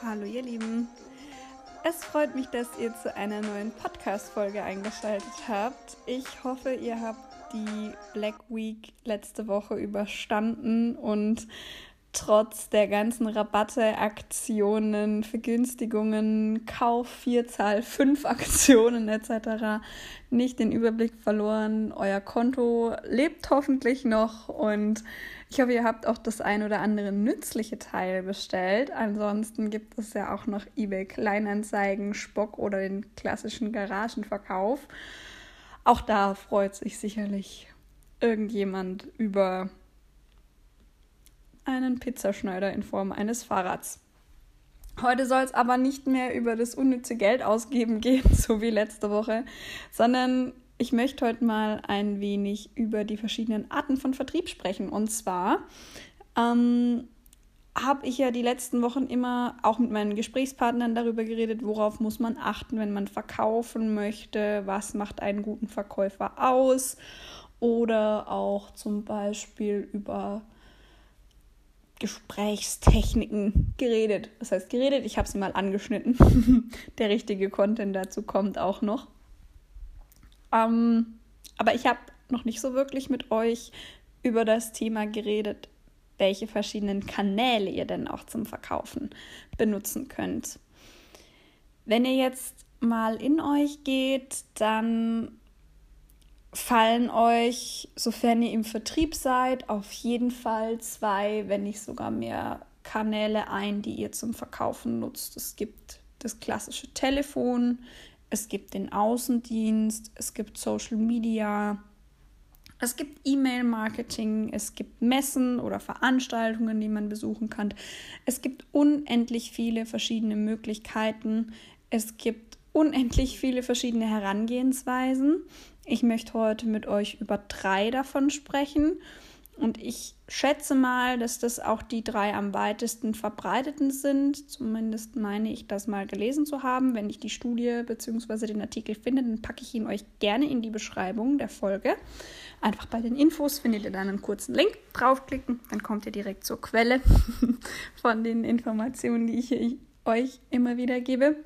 Hallo ihr Lieben. Es freut mich, dass ihr zu einer neuen Podcast-Folge eingeschaltet habt. Ich hoffe, ihr habt die Black Week letzte Woche überstanden und trotz der ganzen Rabatte, Aktionen, Vergünstigungen, Kauf, Vierzahl, fünf Aktionen etc. nicht den Überblick verloren. Euer Konto lebt hoffentlich noch und ich hoffe, ihr habt auch das ein oder andere nützliche Teil bestellt. Ansonsten gibt es ja auch noch eBay Kleinanzeigen, Spock oder den klassischen Garagenverkauf. Auch da freut sich sicherlich irgendjemand über einen Pizzaschneider in Form eines Fahrrads. Heute soll es aber nicht mehr über das unnütze Geld ausgeben gehen, so wie letzte Woche, sondern ich möchte heute mal ein wenig über die verschiedenen Arten von Vertrieb sprechen. Und zwar ähm, habe ich ja die letzten Wochen immer auch mit meinen Gesprächspartnern darüber geredet, worauf muss man achten, wenn man verkaufen möchte, was macht einen guten Verkäufer aus oder auch zum Beispiel über Gesprächstechniken geredet. Das heißt geredet, ich habe sie mal angeschnitten. Der richtige Content dazu kommt auch noch. Ähm, aber ich habe noch nicht so wirklich mit euch über das Thema geredet, welche verschiedenen Kanäle ihr denn auch zum Verkaufen benutzen könnt. Wenn ihr jetzt mal in euch geht, dann fallen euch, sofern ihr im Vertrieb seid, auf jeden Fall zwei, wenn nicht sogar mehr Kanäle ein, die ihr zum Verkaufen nutzt. Es gibt das klassische Telefon, es gibt den Außendienst, es gibt Social Media, es gibt E-Mail-Marketing, es gibt Messen oder Veranstaltungen, die man besuchen kann. Es gibt unendlich viele verschiedene Möglichkeiten. Es gibt unendlich viele verschiedene Herangehensweisen. Ich möchte heute mit euch über drei davon sprechen und ich schätze mal, dass das auch die drei am weitesten verbreiteten sind. Zumindest meine ich das mal gelesen zu haben. Wenn ich die Studie bzw. den Artikel finde, dann packe ich ihn euch gerne in die Beschreibung der Folge. Einfach bei den Infos findet ihr dann einen kurzen Link. Draufklicken, dann kommt ihr direkt zur Quelle von den Informationen, die ich euch immer wieder gebe.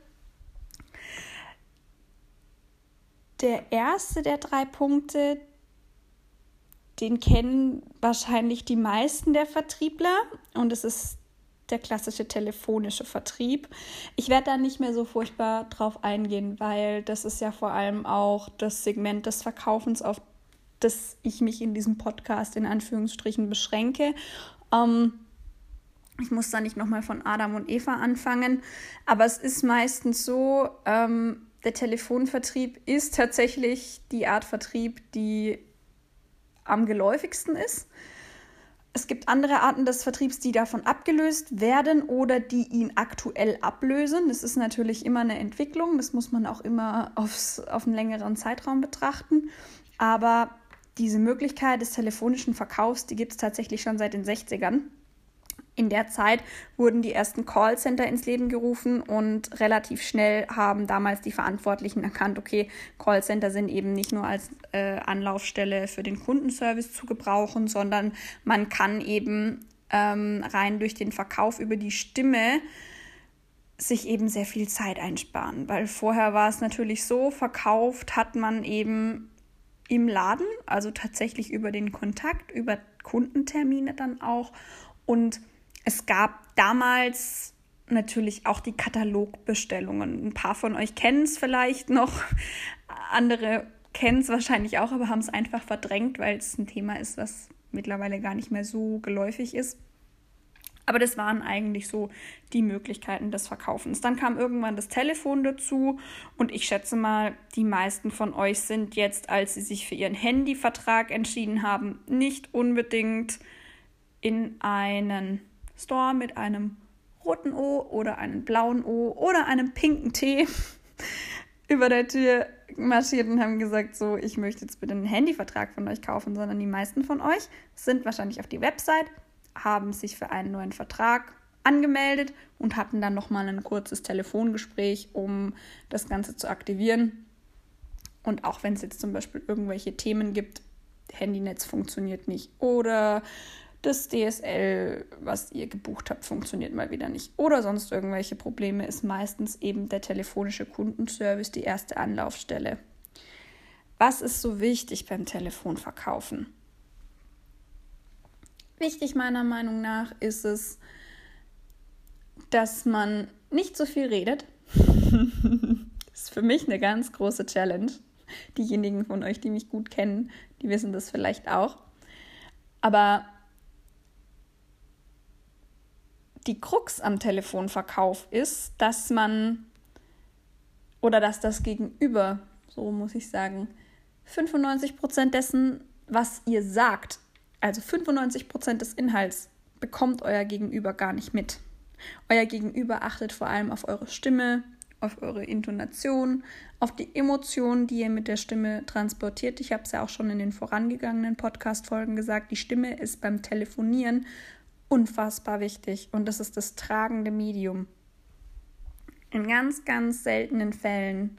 Der erste der drei Punkte, den kennen wahrscheinlich die meisten der Vertriebler und es ist der klassische telefonische Vertrieb. Ich werde da nicht mehr so furchtbar drauf eingehen, weil das ist ja vor allem auch das Segment des Verkaufens, auf das ich mich in diesem Podcast in Anführungsstrichen beschränke. Ähm, ich muss da nicht nochmal von Adam und Eva anfangen, aber es ist meistens so, ähm, der Telefonvertrieb ist tatsächlich die Art Vertrieb, die am geläufigsten ist. Es gibt andere Arten des Vertriebs, die davon abgelöst werden oder die ihn aktuell ablösen. Das ist natürlich immer eine Entwicklung, das muss man auch immer aufs, auf einen längeren Zeitraum betrachten. Aber diese Möglichkeit des telefonischen Verkaufs, die gibt es tatsächlich schon seit den 60ern. In der Zeit wurden die ersten Callcenter ins Leben gerufen und relativ schnell haben damals die Verantwortlichen erkannt, okay, Callcenter sind eben nicht nur als äh, Anlaufstelle für den Kundenservice zu gebrauchen, sondern man kann eben ähm, rein durch den Verkauf über die Stimme sich eben sehr viel Zeit einsparen, weil vorher war es natürlich so, verkauft hat man eben im Laden, also tatsächlich über den Kontakt, über Kundentermine dann auch. Und es gab damals natürlich auch die Katalogbestellungen. Ein paar von euch kennen es vielleicht noch, andere kennen es wahrscheinlich auch, aber haben es einfach verdrängt, weil es ein Thema ist, was mittlerweile gar nicht mehr so geläufig ist. Aber das waren eigentlich so die Möglichkeiten des Verkaufens. Dann kam irgendwann das Telefon dazu und ich schätze mal, die meisten von euch sind jetzt, als sie sich für ihren Handyvertrag entschieden haben, nicht unbedingt in einen Store mit einem roten O oder einem blauen O oder einem pinken T über der Tür marschiert und haben gesagt, so, ich möchte jetzt bitte einen Handyvertrag von euch kaufen, sondern die meisten von euch sind wahrscheinlich auf die Website, haben sich für einen neuen Vertrag angemeldet und hatten dann nochmal ein kurzes Telefongespräch, um das Ganze zu aktivieren. Und auch wenn es jetzt zum Beispiel irgendwelche Themen gibt, Handynetz funktioniert nicht oder das DSL, was ihr gebucht habt, funktioniert mal wieder nicht oder sonst irgendwelche Probleme, ist meistens eben der telefonische Kundenservice die erste Anlaufstelle. Was ist so wichtig beim Telefonverkaufen? Wichtig meiner Meinung nach ist es, dass man nicht so viel redet. das ist für mich eine ganz große Challenge. Diejenigen von euch, die mich gut kennen, die wissen das vielleicht auch. Aber die Krux am Telefonverkauf ist, dass man oder dass das Gegenüber, so muss ich sagen, 95 Prozent dessen, was ihr sagt, also 95 Prozent des Inhalts, bekommt euer Gegenüber gar nicht mit. Euer Gegenüber achtet vor allem auf eure Stimme, auf eure Intonation, auf die Emotionen, die ihr mit der Stimme transportiert. Ich habe es ja auch schon in den vorangegangenen Podcast-Folgen gesagt, die Stimme ist beim Telefonieren unfassbar wichtig und das ist das tragende Medium. In ganz, ganz seltenen Fällen,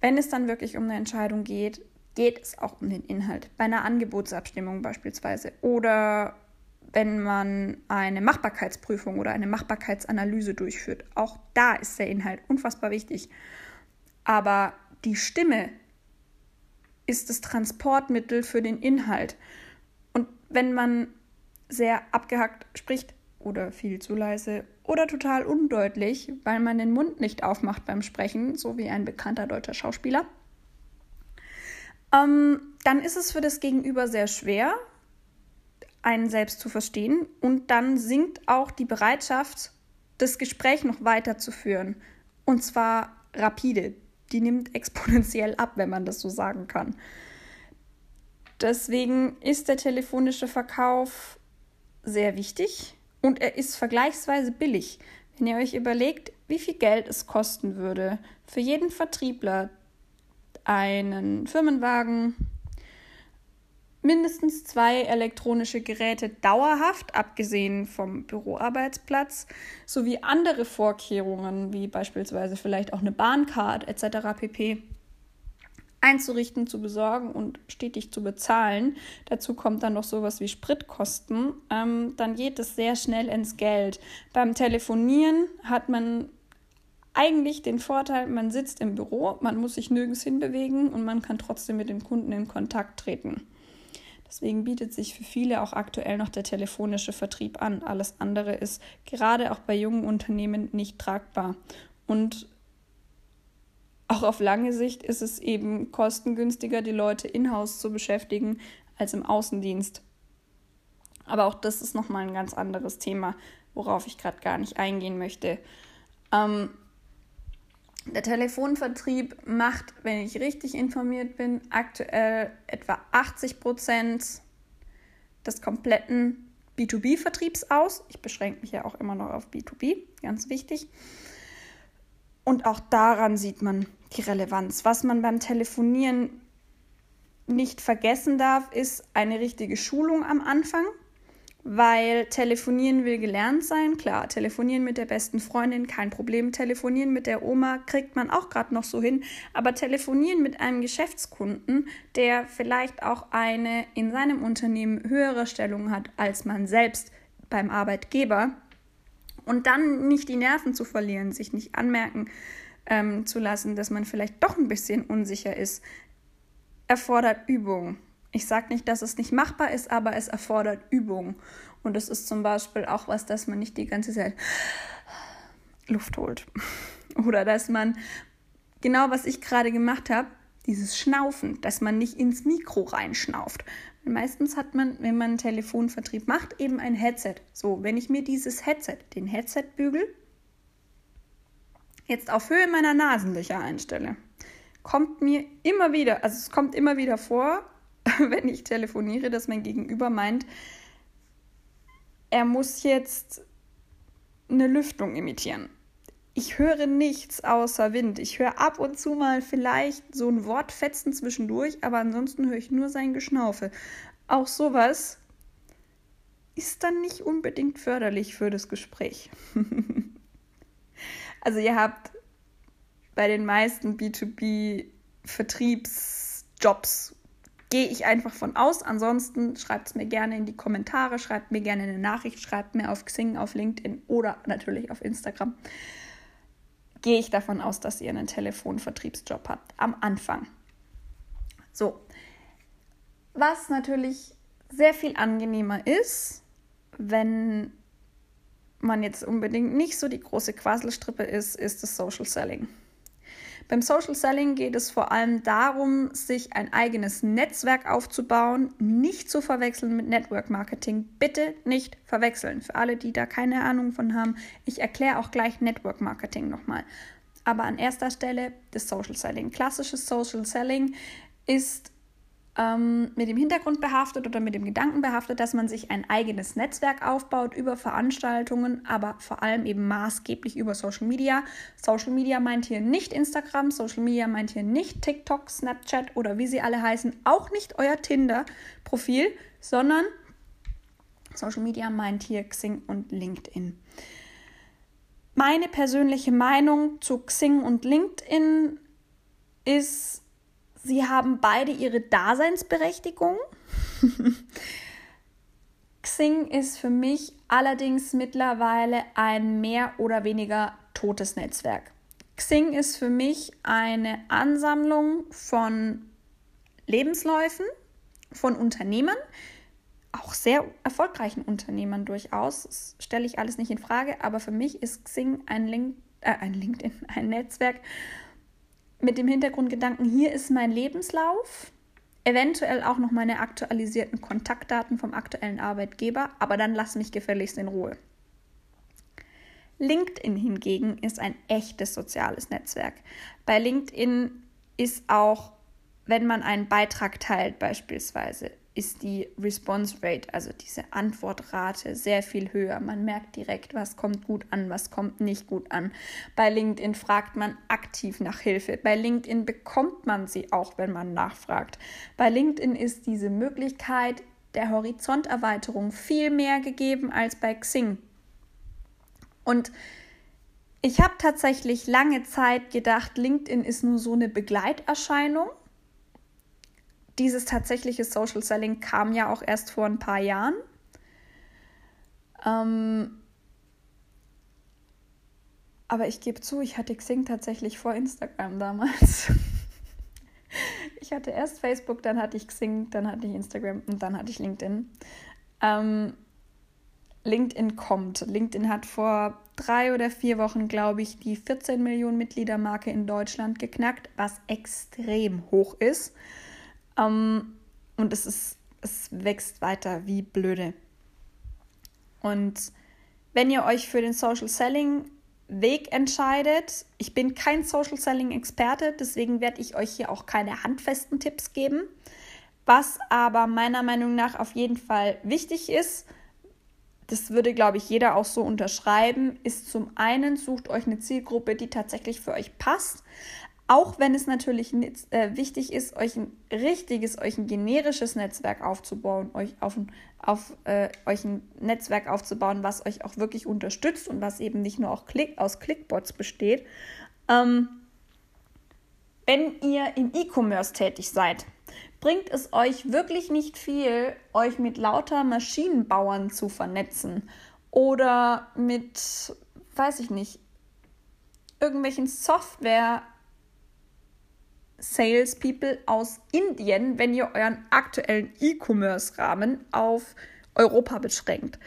wenn es dann wirklich um eine Entscheidung geht, geht es auch um den Inhalt. Bei einer Angebotsabstimmung beispielsweise oder wenn man eine Machbarkeitsprüfung oder eine Machbarkeitsanalyse durchführt. Auch da ist der Inhalt unfassbar wichtig. Aber die Stimme ist das Transportmittel für den Inhalt. Und wenn man sehr abgehackt spricht oder viel zu leise oder total undeutlich, weil man den Mund nicht aufmacht beim Sprechen, so wie ein bekannter deutscher Schauspieler, ähm, dann ist es für das Gegenüber sehr schwer, einen selbst zu verstehen und dann sinkt auch die Bereitschaft, das Gespräch noch weiterzuführen. Und zwar rapide. Die nimmt exponentiell ab, wenn man das so sagen kann. Deswegen ist der telefonische Verkauf sehr wichtig und er ist vergleichsweise billig. Wenn ihr euch überlegt, wie viel Geld es kosten würde, für jeden Vertriebler einen Firmenwagen, mindestens zwei elektronische Geräte dauerhaft, abgesehen vom Büroarbeitsplatz, sowie andere Vorkehrungen, wie beispielsweise vielleicht auch eine Bahncard etc. pp einzurichten, zu besorgen und stetig zu bezahlen. Dazu kommt dann noch sowas wie Spritkosten. Ähm, dann geht es sehr schnell ins Geld. Beim Telefonieren hat man eigentlich den Vorteil, man sitzt im Büro, man muss sich nirgends hinbewegen und man kann trotzdem mit den Kunden in Kontakt treten. Deswegen bietet sich für viele auch aktuell noch der telefonische Vertrieb an. Alles andere ist gerade auch bei jungen Unternehmen nicht tragbar. Und auch auf lange Sicht ist es eben kostengünstiger, die Leute in-house zu beschäftigen, als im Außendienst. Aber auch das ist nochmal ein ganz anderes Thema, worauf ich gerade gar nicht eingehen möchte. Ähm, der Telefonvertrieb macht, wenn ich richtig informiert bin, aktuell etwa 80 Prozent des kompletten B2B-Vertriebs aus. Ich beschränke mich ja auch immer noch auf B2B, ganz wichtig. Und auch daran sieht man die Relevanz. Was man beim Telefonieren nicht vergessen darf, ist eine richtige Schulung am Anfang, weil telefonieren will gelernt sein. Klar, telefonieren mit der besten Freundin, kein Problem. Telefonieren mit der Oma kriegt man auch gerade noch so hin. Aber telefonieren mit einem Geschäftskunden, der vielleicht auch eine in seinem Unternehmen höhere Stellung hat als man selbst beim Arbeitgeber, und dann nicht die Nerven zu verlieren, sich nicht anmerken ähm, zu lassen, dass man vielleicht doch ein bisschen unsicher ist, erfordert Übung. Ich sage nicht, dass es nicht machbar ist, aber es erfordert Übung. Und es ist zum Beispiel auch was, dass man nicht die ganze Zeit Luft holt. Oder dass man genau, was ich gerade gemacht habe, dieses Schnaufen, dass man nicht ins Mikro reinschnauft. Meistens hat man, wenn man einen Telefonvertrieb macht, eben ein Headset. So, wenn ich mir dieses Headset, den Headsetbügel, jetzt auf Höhe meiner Nasenlöcher einstelle, kommt mir immer wieder, also es kommt immer wieder vor, wenn ich telefoniere, dass mein Gegenüber meint, er muss jetzt eine Lüftung imitieren. Ich höre nichts außer Wind. Ich höre ab und zu mal vielleicht so ein Wortfetzen zwischendurch, aber ansonsten höre ich nur sein Geschnaufe. Auch sowas ist dann nicht unbedingt förderlich für das Gespräch. also ihr habt bei den meisten B2B-Vertriebsjobs Gehe ich einfach von aus. Ansonsten schreibt es mir gerne in die Kommentare, schreibt mir gerne eine Nachricht, schreibt mir auf Xing, auf LinkedIn oder natürlich auf Instagram. Gehe ich davon aus, dass ihr einen Telefonvertriebsjob habt am Anfang. So, was natürlich sehr viel angenehmer ist, wenn man jetzt unbedingt nicht so die große Quasselstrippe ist, ist das Social Selling. Beim Social Selling geht es vor allem darum, sich ein eigenes Netzwerk aufzubauen, nicht zu verwechseln mit Network Marketing. Bitte nicht verwechseln. Für alle, die da keine Ahnung von haben, ich erkläre auch gleich Network Marketing nochmal. Aber an erster Stelle das Social Selling. Klassisches Social Selling ist ähm, mit dem Hintergrund behaftet oder mit dem Gedanken behaftet, dass man sich ein eigenes Netzwerk aufbaut über Veranstaltungen, aber vor allem eben maßgeblich über Social Media. Social Media meint hier nicht Instagram, Social Media meint hier nicht TikTok, Snapchat oder wie sie alle heißen, auch nicht euer Tinder-Profil, sondern Social Media meint hier Xing und LinkedIn. Meine persönliche Meinung zu Xing und LinkedIn ist, Sie haben beide ihre Daseinsberechtigung. Xing ist für mich allerdings mittlerweile ein mehr oder weniger totes Netzwerk. Xing ist für mich eine Ansammlung von Lebensläufen von Unternehmern, auch sehr erfolgreichen Unternehmern durchaus. Das stelle ich alles nicht in Frage, aber für mich ist Xing ein, Link, äh, ein LinkedIn, ein Netzwerk, mit dem Hintergrundgedanken, hier ist mein Lebenslauf, eventuell auch noch meine aktualisierten Kontaktdaten vom aktuellen Arbeitgeber, aber dann lass mich gefälligst in Ruhe. LinkedIn hingegen ist ein echtes soziales Netzwerk. Bei LinkedIn ist auch, wenn man einen Beitrag teilt beispielsweise, ist die Response Rate, also diese Antwortrate, sehr viel höher. Man merkt direkt, was kommt gut an, was kommt nicht gut an. Bei LinkedIn fragt man aktiv nach Hilfe. Bei LinkedIn bekommt man sie auch, wenn man nachfragt. Bei LinkedIn ist diese Möglichkeit der Horizonterweiterung viel mehr gegeben als bei Xing. Und ich habe tatsächlich lange Zeit gedacht, LinkedIn ist nur so eine Begleiterscheinung dieses tatsächliche Social Selling kam ja auch erst vor ein paar Jahren. Ähm, aber ich gebe zu, ich hatte Xing tatsächlich vor Instagram damals. ich hatte erst Facebook, dann hatte ich Xing, dann hatte ich Instagram und dann hatte ich LinkedIn. Ähm, LinkedIn kommt. LinkedIn hat vor drei oder vier Wochen, glaube ich, die 14 Millionen Mitgliedermarke in Deutschland geknackt, was extrem hoch ist. Ähm, und es, ist, es wächst weiter wie blöde. Und wenn ihr euch für den Social Selling Weg entscheidet, ich bin kein Social Selling Experte, deswegen werde ich euch hier auch keine handfesten Tipps geben. Was aber meiner Meinung nach auf jeden Fall wichtig ist, das würde, glaube ich, jeder auch so unterschreiben, ist zum einen, sucht euch eine Zielgruppe, die tatsächlich für euch passt. Auch wenn es natürlich äh, wichtig ist, euch ein richtiges, euch ein generisches Netzwerk aufzubauen, euch auf, auf äh, euch ein Netzwerk aufzubauen, was euch auch wirklich unterstützt und was eben nicht nur auch Klick, aus Clickbots besteht. Ähm, wenn ihr im E-Commerce tätig seid, bringt es euch wirklich nicht viel, euch mit lauter Maschinenbauern zu vernetzen oder mit, weiß ich nicht, irgendwelchen Software Salespeople aus Indien, wenn ihr euren aktuellen E-Commerce-Rahmen auf Europa beschränkt.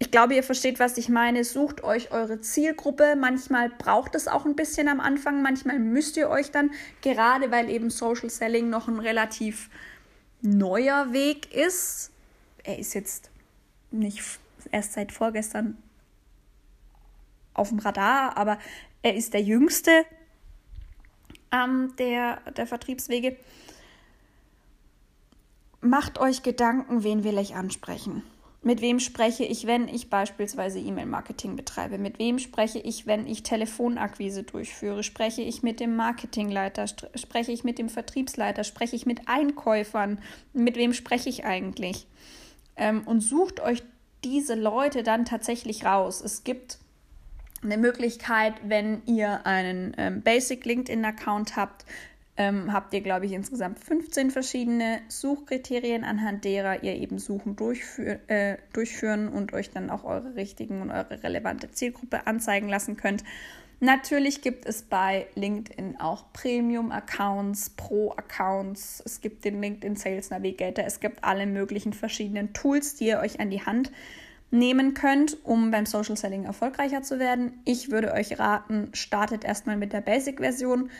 Ich glaube, ihr versteht, was ich meine. Sucht euch eure Zielgruppe. Manchmal braucht es auch ein bisschen am Anfang. Manchmal müsst ihr euch dann, gerade weil eben Social Selling noch ein relativ neuer Weg ist. Er ist jetzt nicht erst seit vorgestern auf dem Radar, aber er ist der jüngste ähm, der, der Vertriebswege. Macht euch Gedanken, wen will ich ansprechen? Mit wem spreche ich, wenn ich beispielsweise E-Mail-Marketing betreibe? Mit wem spreche ich, wenn ich Telefonakquise durchführe? Spreche ich mit dem Marketingleiter? Spreche ich mit dem Vertriebsleiter? Spreche ich mit Einkäufern? Mit wem spreche ich eigentlich? Ähm, und sucht euch diese Leute dann tatsächlich raus. Es gibt eine Möglichkeit, wenn ihr einen ähm, Basic LinkedIn-Account habt, ähm, habt ihr, glaube ich, insgesamt 15 verschiedene Suchkriterien, anhand derer ihr eben Suchen durchführ äh, durchführen und euch dann auch eure richtigen und eure relevante Zielgruppe anzeigen lassen könnt. Natürlich gibt es bei LinkedIn auch Premium-Accounts, Pro-Accounts. Es gibt den LinkedIn Sales Navigator. Es gibt alle möglichen verschiedenen Tools, die ihr euch an die Hand nehmen könnt, um beim Social Selling erfolgreicher zu werden. Ich würde euch raten, startet erstmal mit der Basic-Version.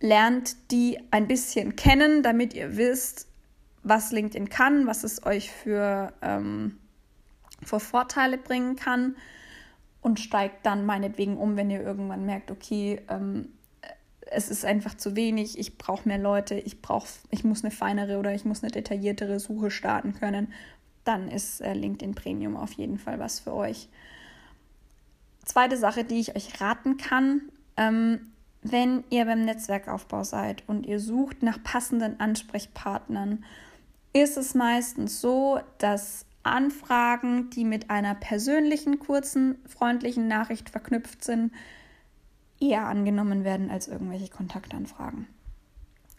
Lernt die ein bisschen kennen, damit ihr wisst, was LinkedIn kann, was es euch für, ähm, für Vorteile bringen kann. Und steigt dann meinetwegen um, wenn ihr irgendwann merkt, okay, ähm, es ist einfach zu wenig, ich brauche mehr Leute, ich brauche, ich muss eine feinere oder ich muss eine detailliertere Suche starten können, dann ist äh, LinkedIn Premium auf jeden Fall was für euch. Zweite Sache, die ich euch raten kann, ähm, wenn ihr beim Netzwerkaufbau seid und ihr sucht nach passenden Ansprechpartnern, ist es meistens so, dass Anfragen, die mit einer persönlichen, kurzen, freundlichen Nachricht verknüpft sind, eher angenommen werden als irgendwelche Kontaktanfragen.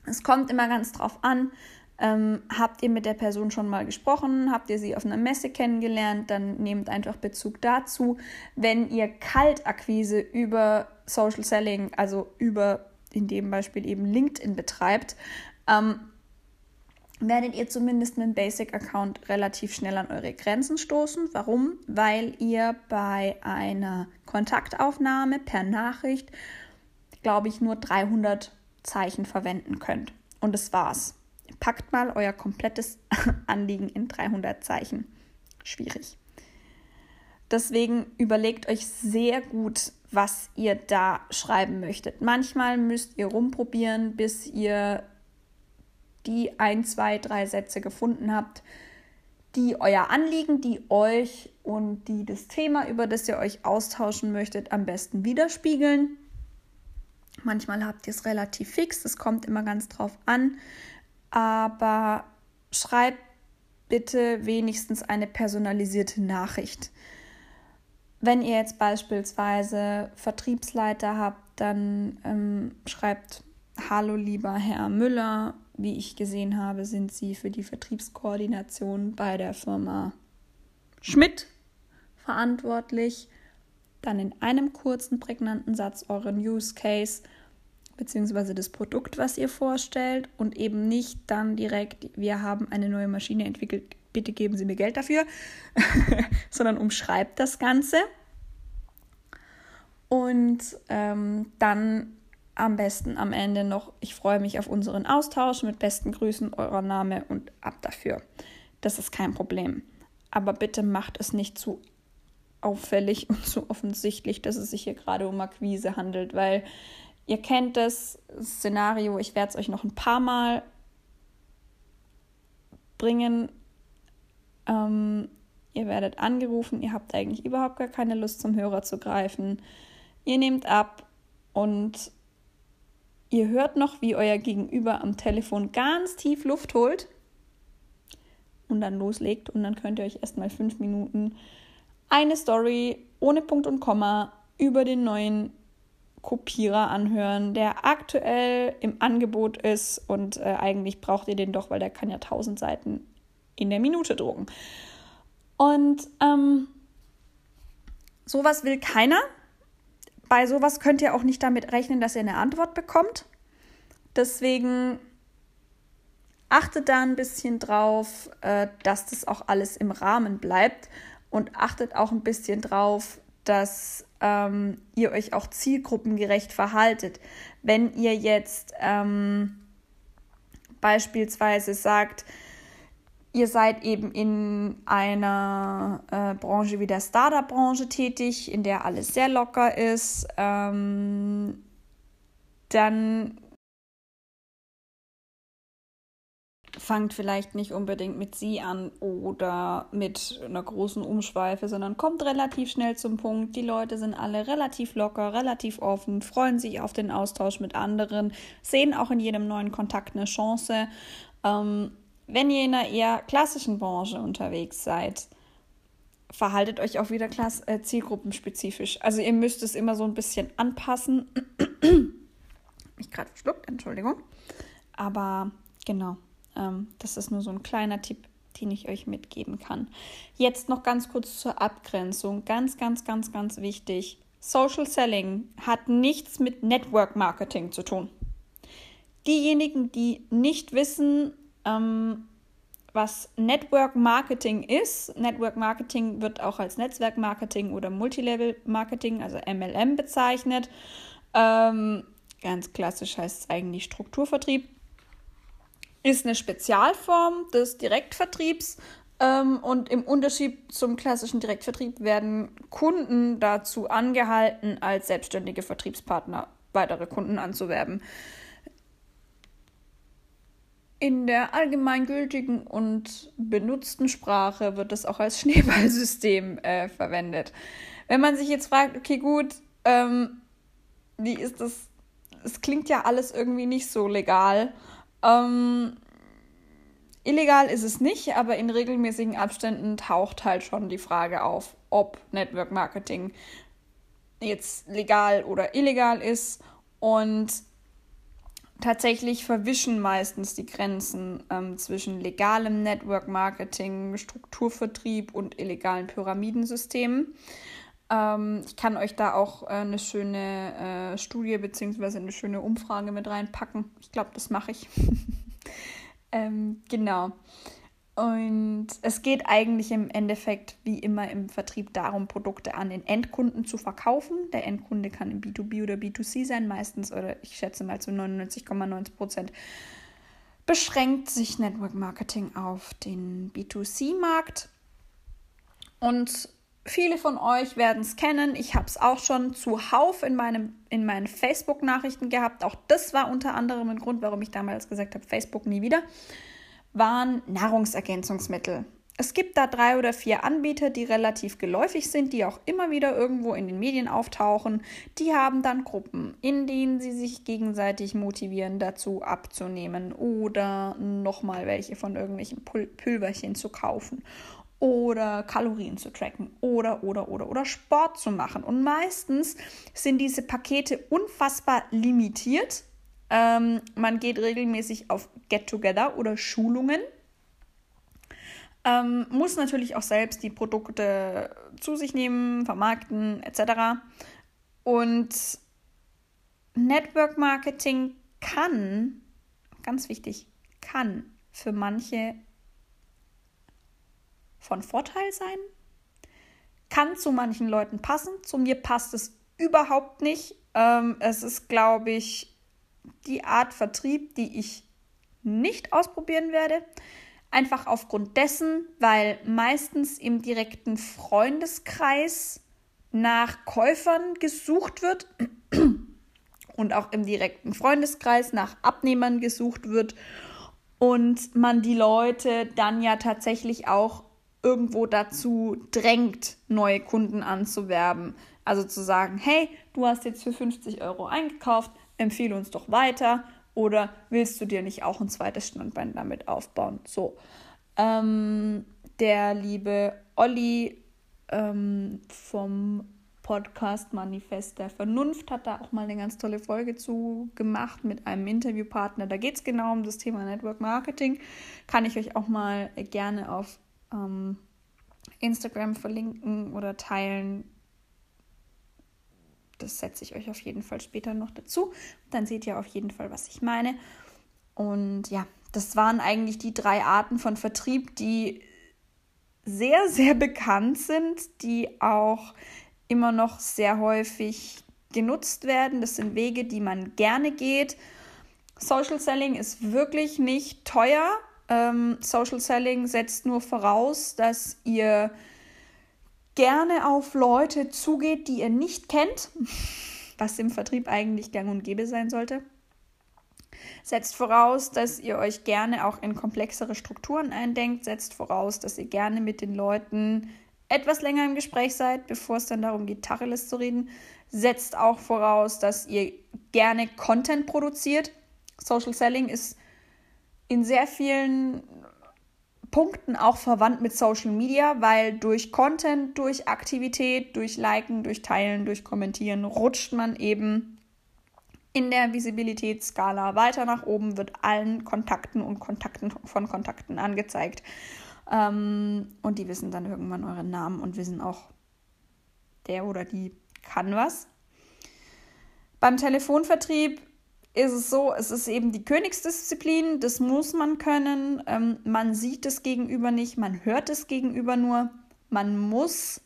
Es kommt immer ganz drauf an, ähm, habt ihr mit der Person schon mal gesprochen? Habt ihr sie auf einer Messe kennengelernt? Dann nehmt einfach Bezug dazu. Wenn ihr Kaltakquise über Social Selling, also über in dem Beispiel eben LinkedIn betreibt, ähm, werdet ihr zumindest mit einem Basic-Account relativ schnell an eure Grenzen stoßen. Warum? Weil ihr bei einer Kontaktaufnahme per Nachricht, glaube ich, nur 300 Zeichen verwenden könnt. Und das war's. Packt mal euer komplettes Anliegen in 300 Zeichen. Schwierig. Deswegen überlegt euch sehr gut, was ihr da schreiben möchtet. Manchmal müsst ihr rumprobieren, bis ihr die ein, zwei, drei Sätze gefunden habt, die euer Anliegen, die euch und die das Thema, über das ihr euch austauschen möchtet, am besten widerspiegeln. Manchmal habt ihr es relativ fix, es kommt immer ganz drauf an aber schreib bitte wenigstens eine personalisierte Nachricht. Wenn ihr jetzt beispielsweise Vertriebsleiter habt, dann ähm, schreibt Hallo lieber Herr Müller, wie ich gesehen habe, sind Sie für die Vertriebskoordination bei der Firma Schmidt verantwortlich. Dann in einem kurzen, prägnanten Satz euren Use Case beziehungsweise das Produkt, was ihr vorstellt und eben nicht dann direkt, wir haben eine neue Maschine entwickelt, bitte geben Sie mir Geld dafür, sondern umschreibt das Ganze. Und ähm, dann am besten am Ende noch, ich freue mich auf unseren Austausch mit besten Grüßen, eurer Name und ab dafür. Das ist kein Problem. Aber bitte macht es nicht zu auffällig und zu offensichtlich, dass es sich hier gerade um Akquise handelt, weil Ihr kennt das Szenario, ich werde es euch noch ein paar Mal bringen. Ähm, ihr werdet angerufen, ihr habt eigentlich überhaupt gar keine Lust zum Hörer zu greifen. Ihr nehmt ab und ihr hört noch, wie euer Gegenüber am Telefon ganz tief Luft holt und dann loslegt und dann könnt ihr euch erstmal fünf Minuten eine Story ohne Punkt und Komma über den neuen Kopierer anhören, der aktuell im Angebot ist und äh, eigentlich braucht ihr den doch, weil der kann ja 1000 Seiten in der Minute drucken. Und ähm, sowas will keiner. Bei sowas könnt ihr auch nicht damit rechnen, dass ihr eine Antwort bekommt. Deswegen achtet da ein bisschen drauf, äh, dass das auch alles im Rahmen bleibt und achtet auch ein bisschen drauf, dass ähm, ihr euch auch zielgruppengerecht verhaltet. Wenn ihr jetzt ähm, beispielsweise sagt, ihr seid eben in einer äh, Branche wie der Startup-Branche tätig, in der alles sehr locker ist, ähm, dann fangt vielleicht nicht unbedingt mit sie an oder mit einer großen Umschweife, sondern kommt relativ schnell zum Punkt. Die Leute sind alle relativ locker, relativ offen, freuen sich auf den Austausch mit anderen, sehen auch in jedem neuen Kontakt eine Chance. Ähm, wenn ihr in einer eher klassischen Branche unterwegs seid, verhaltet euch auch wieder klass äh, zielgruppenspezifisch. Also ihr müsst es immer so ein bisschen anpassen. mich gerade verschluckt, Entschuldigung. Aber genau, ähm, das ist nur so ein kleiner Tipp, den ich euch mitgeben kann. Jetzt noch ganz kurz zur Abgrenzung. Ganz, ganz, ganz, ganz wichtig. Social Selling hat nichts mit Network Marketing zu tun. Diejenigen, die nicht wissen, ähm, was Network Marketing ist, Network Marketing wird auch als Netzwerk Marketing oder Multilevel Marketing, also MLM bezeichnet. Ähm, ganz klassisch heißt es eigentlich Strukturvertrieb. Ist eine Spezialform des Direktvertriebs ähm, und im Unterschied zum klassischen Direktvertrieb werden Kunden dazu angehalten, als selbstständige Vertriebspartner weitere Kunden anzuwerben. In der allgemeingültigen und benutzten Sprache wird es auch als Schneeballsystem äh, verwendet. Wenn man sich jetzt fragt, okay, gut, ähm, wie ist das? Es klingt ja alles irgendwie nicht so legal. Ähm, illegal ist es nicht, aber in regelmäßigen Abständen taucht halt schon die Frage auf, ob Network Marketing jetzt legal oder illegal ist. Und tatsächlich verwischen meistens die Grenzen ähm, zwischen legalem Network Marketing, Strukturvertrieb und illegalen Pyramidensystemen. Ähm, ich kann euch da auch äh, eine schöne äh, Studie bzw. eine schöne Umfrage mit reinpacken. Ich glaube, das mache ich. ähm, genau. Und es geht eigentlich im Endeffekt wie immer im Vertrieb darum, Produkte an den Endkunden zu verkaufen. Der Endkunde kann im B2B oder B2C sein, meistens, oder ich schätze mal zu 99,9 Prozent beschränkt sich Network Marketing auf den B2C-Markt. Und Viele von euch werden es kennen. Ich habe es auch schon zuhauf in, meinem, in meinen Facebook-Nachrichten gehabt. Auch das war unter anderem ein Grund, warum ich damals gesagt habe, Facebook nie wieder. Waren Nahrungsergänzungsmittel. Es gibt da drei oder vier Anbieter, die relativ geläufig sind, die auch immer wieder irgendwo in den Medien auftauchen. Die haben dann Gruppen, in denen sie sich gegenseitig motivieren, dazu abzunehmen oder nochmal welche von irgendwelchen Pülverchen zu kaufen oder Kalorien zu tracken oder, oder, oder, oder Sport zu machen. Und meistens sind diese Pakete unfassbar limitiert. Ähm, man geht regelmäßig auf Get-Together oder Schulungen. Ähm, muss natürlich auch selbst die Produkte zu sich nehmen, vermarkten etc. Und Network Marketing kann, ganz wichtig, kann für manche von Vorteil sein, kann zu manchen Leuten passen. Zu mir passt es überhaupt nicht. Ähm, es ist, glaube ich, die Art Vertrieb, die ich nicht ausprobieren werde. Einfach aufgrund dessen, weil meistens im direkten Freundeskreis nach Käufern gesucht wird und auch im direkten Freundeskreis nach Abnehmern gesucht wird und man die Leute dann ja tatsächlich auch irgendwo dazu drängt, neue Kunden anzuwerben. Also zu sagen, hey, du hast jetzt für 50 Euro eingekauft, empfehle uns doch weiter oder willst du dir nicht auch ein zweites Standbein damit aufbauen? So. Ähm, der liebe Olli ähm, vom Podcast Manifest der Vernunft hat da auch mal eine ganz tolle Folge zu gemacht mit einem Interviewpartner. Da geht es genau um das Thema Network Marketing. Kann ich euch auch mal gerne auf ähm, Instagram verlinken oder teilen. Das setze ich euch auf jeden Fall später noch dazu. Dann seht ihr auf jeden Fall, was ich meine. Und ja, das waren eigentlich die drei Arten von Vertrieb, die sehr, sehr bekannt sind, die auch immer noch sehr häufig genutzt werden. Das sind Wege, die man gerne geht. Social Selling ist wirklich nicht teuer. Ähm, Social Selling setzt nur voraus, dass ihr gerne auf Leute zugeht, die ihr nicht kennt, was im Vertrieb eigentlich gang und gäbe sein sollte. Setzt voraus, dass ihr euch gerne auch in komplexere Strukturen eindenkt. Setzt voraus, dass ihr gerne mit den Leuten etwas länger im Gespräch seid, bevor es dann darum geht, Tacheles zu reden. Setzt auch voraus, dass ihr gerne Content produziert. Social Selling ist in sehr vielen Punkten auch verwandt mit Social Media, weil durch Content, durch Aktivität, durch Liken, durch Teilen, durch Kommentieren rutscht man eben in der Visibilitätsskala weiter nach oben wird allen Kontakten und Kontakten von Kontakten angezeigt. Ähm, und die wissen dann irgendwann euren Namen und wissen auch, der oder die kann was. Beim Telefonvertrieb ist es so, es ist eben die Königsdisziplin, das muss man können. Ähm, man sieht das Gegenüber nicht, man hört das Gegenüber nur. Man muss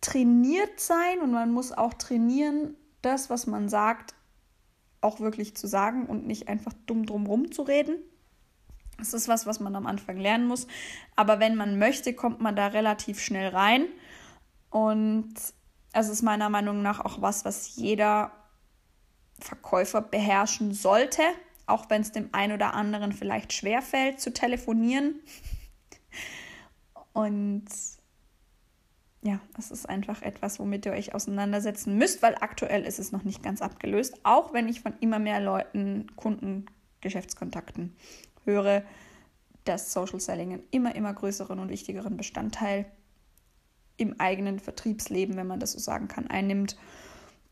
trainiert sein und man muss auch trainieren, das, was man sagt, auch wirklich zu sagen und nicht einfach dumm drumrum zu reden. Das ist was, was man am Anfang lernen muss. Aber wenn man möchte, kommt man da relativ schnell rein. Und es ist meiner Meinung nach auch was, was jeder Verkäufer beherrschen sollte, auch wenn es dem einen oder anderen vielleicht schwerfällt zu telefonieren. Und ja, es ist einfach etwas, womit ihr euch auseinandersetzen müsst, weil aktuell ist es noch nicht ganz abgelöst, auch wenn ich von immer mehr Leuten, Kunden, Geschäftskontakten höre, dass Social Selling einen immer, immer größeren und wichtigeren Bestandteil im eigenen Vertriebsleben, wenn man das so sagen kann, einnimmt.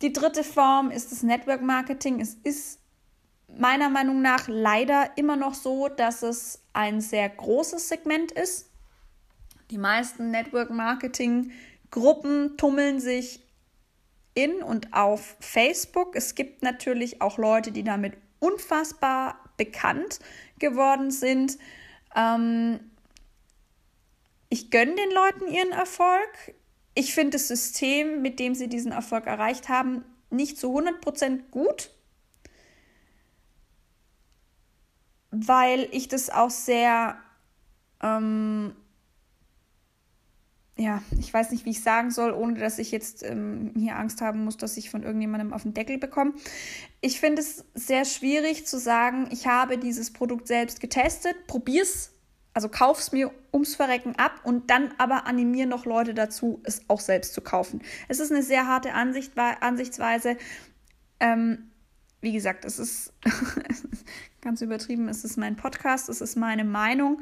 Die dritte Form ist das Network Marketing. Es ist meiner Meinung nach leider immer noch so, dass es ein sehr großes Segment ist. Die meisten Network Marketing Gruppen tummeln sich in und auf Facebook. Es gibt natürlich auch Leute, die damit unfassbar bekannt geworden sind. Ähm, ich gönne den Leuten ihren Erfolg. Ich finde das System, mit dem sie diesen Erfolg erreicht haben, nicht zu 100% gut, weil ich das auch sehr ähm, ja, ich weiß nicht, wie ich sagen soll, ohne dass ich jetzt ähm, hier Angst haben muss, dass ich von irgendjemandem auf den Deckel bekomme. Ich finde es sehr schwierig zu sagen, ich habe dieses Produkt selbst getestet, probier's, also kauf's mir ums Verrecken ab und dann aber animieren noch Leute dazu, es auch selbst zu kaufen. Es ist eine sehr harte Ansicht, Ansichtsweise. Ähm, wie gesagt, es ist ganz übertrieben, es ist mein Podcast, es ist meine Meinung.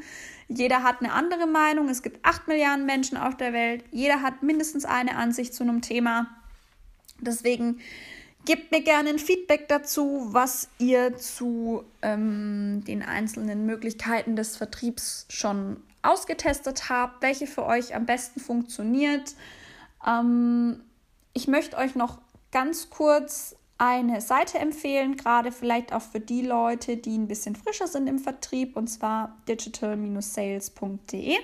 Jeder hat eine andere Meinung. Es gibt acht Milliarden Menschen auf der Welt. Jeder hat mindestens eine Ansicht zu einem Thema. Deswegen gebt mir gerne ein Feedback dazu, was ihr zu ähm, den einzelnen Möglichkeiten des Vertriebs schon ausgetestet habt, welche für euch am besten funktioniert. Ähm, ich möchte euch noch ganz kurz eine Seite empfehlen, gerade vielleicht auch für die Leute, die ein bisschen frischer sind im Vertrieb, und zwar digital-sales.de.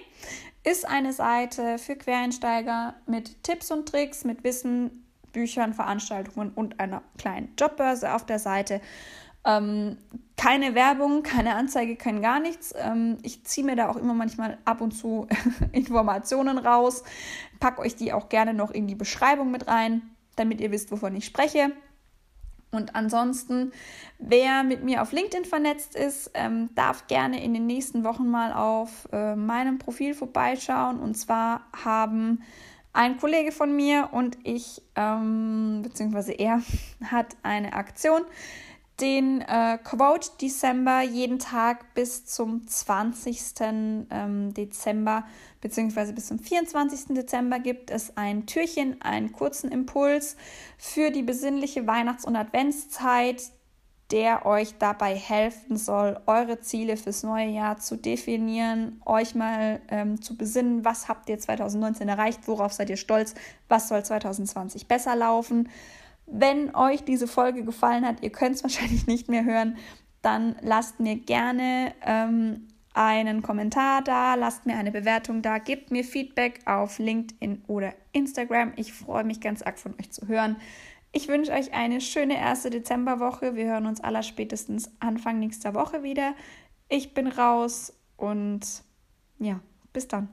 Ist eine Seite für Quereinsteiger mit Tipps und Tricks, mit Wissen, Büchern, Veranstaltungen und einer kleinen Jobbörse auf der Seite. Ähm, keine Werbung, keine Anzeige, kein gar nichts. Ähm, ich ziehe mir da auch immer manchmal ab und zu Informationen raus, packe euch die auch gerne noch in die Beschreibung mit rein, damit ihr wisst, wovon ich spreche. Und ansonsten, wer mit mir auf LinkedIn vernetzt ist, ähm, darf gerne in den nächsten Wochen mal auf äh, meinem Profil vorbeischauen. Und zwar haben ein Kollege von mir und ich, ähm, beziehungsweise er, hat eine Aktion den äh, Quote Dezember jeden Tag bis zum 20. Ähm, Dezember beziehungsweise bis zum 24. Dezember gibt es ein Türchen, einen kurzen Impuls für die besinnliche Weihnachts- und Adventszeit, der euch dabei helfen soll, eure Ziele fürs neue Jahr zu definieren, euch mal ähm, zu besinnen, was habt ihr 2019 erreicht, worauf seid ihr stolz, was soll 2020 besser laufen. Wenn euch diese Folge gefallen hat, ihr könnt es wahrscheinlich nicht mehr hören, dann lasst mir gerne ähm, einen Kommentar da, lasst mir eine Bewertung da, gebt mir Feedback auf LinkedIn oder Instagram. Ich freue mich ganz arg von euch zu hören. Ich wünsche euch eine schöne erste Dezemberwoche. Wir hören uns aller spätestens Anfang nächster Woche wieder. Ich bin raus und ja, bis dann.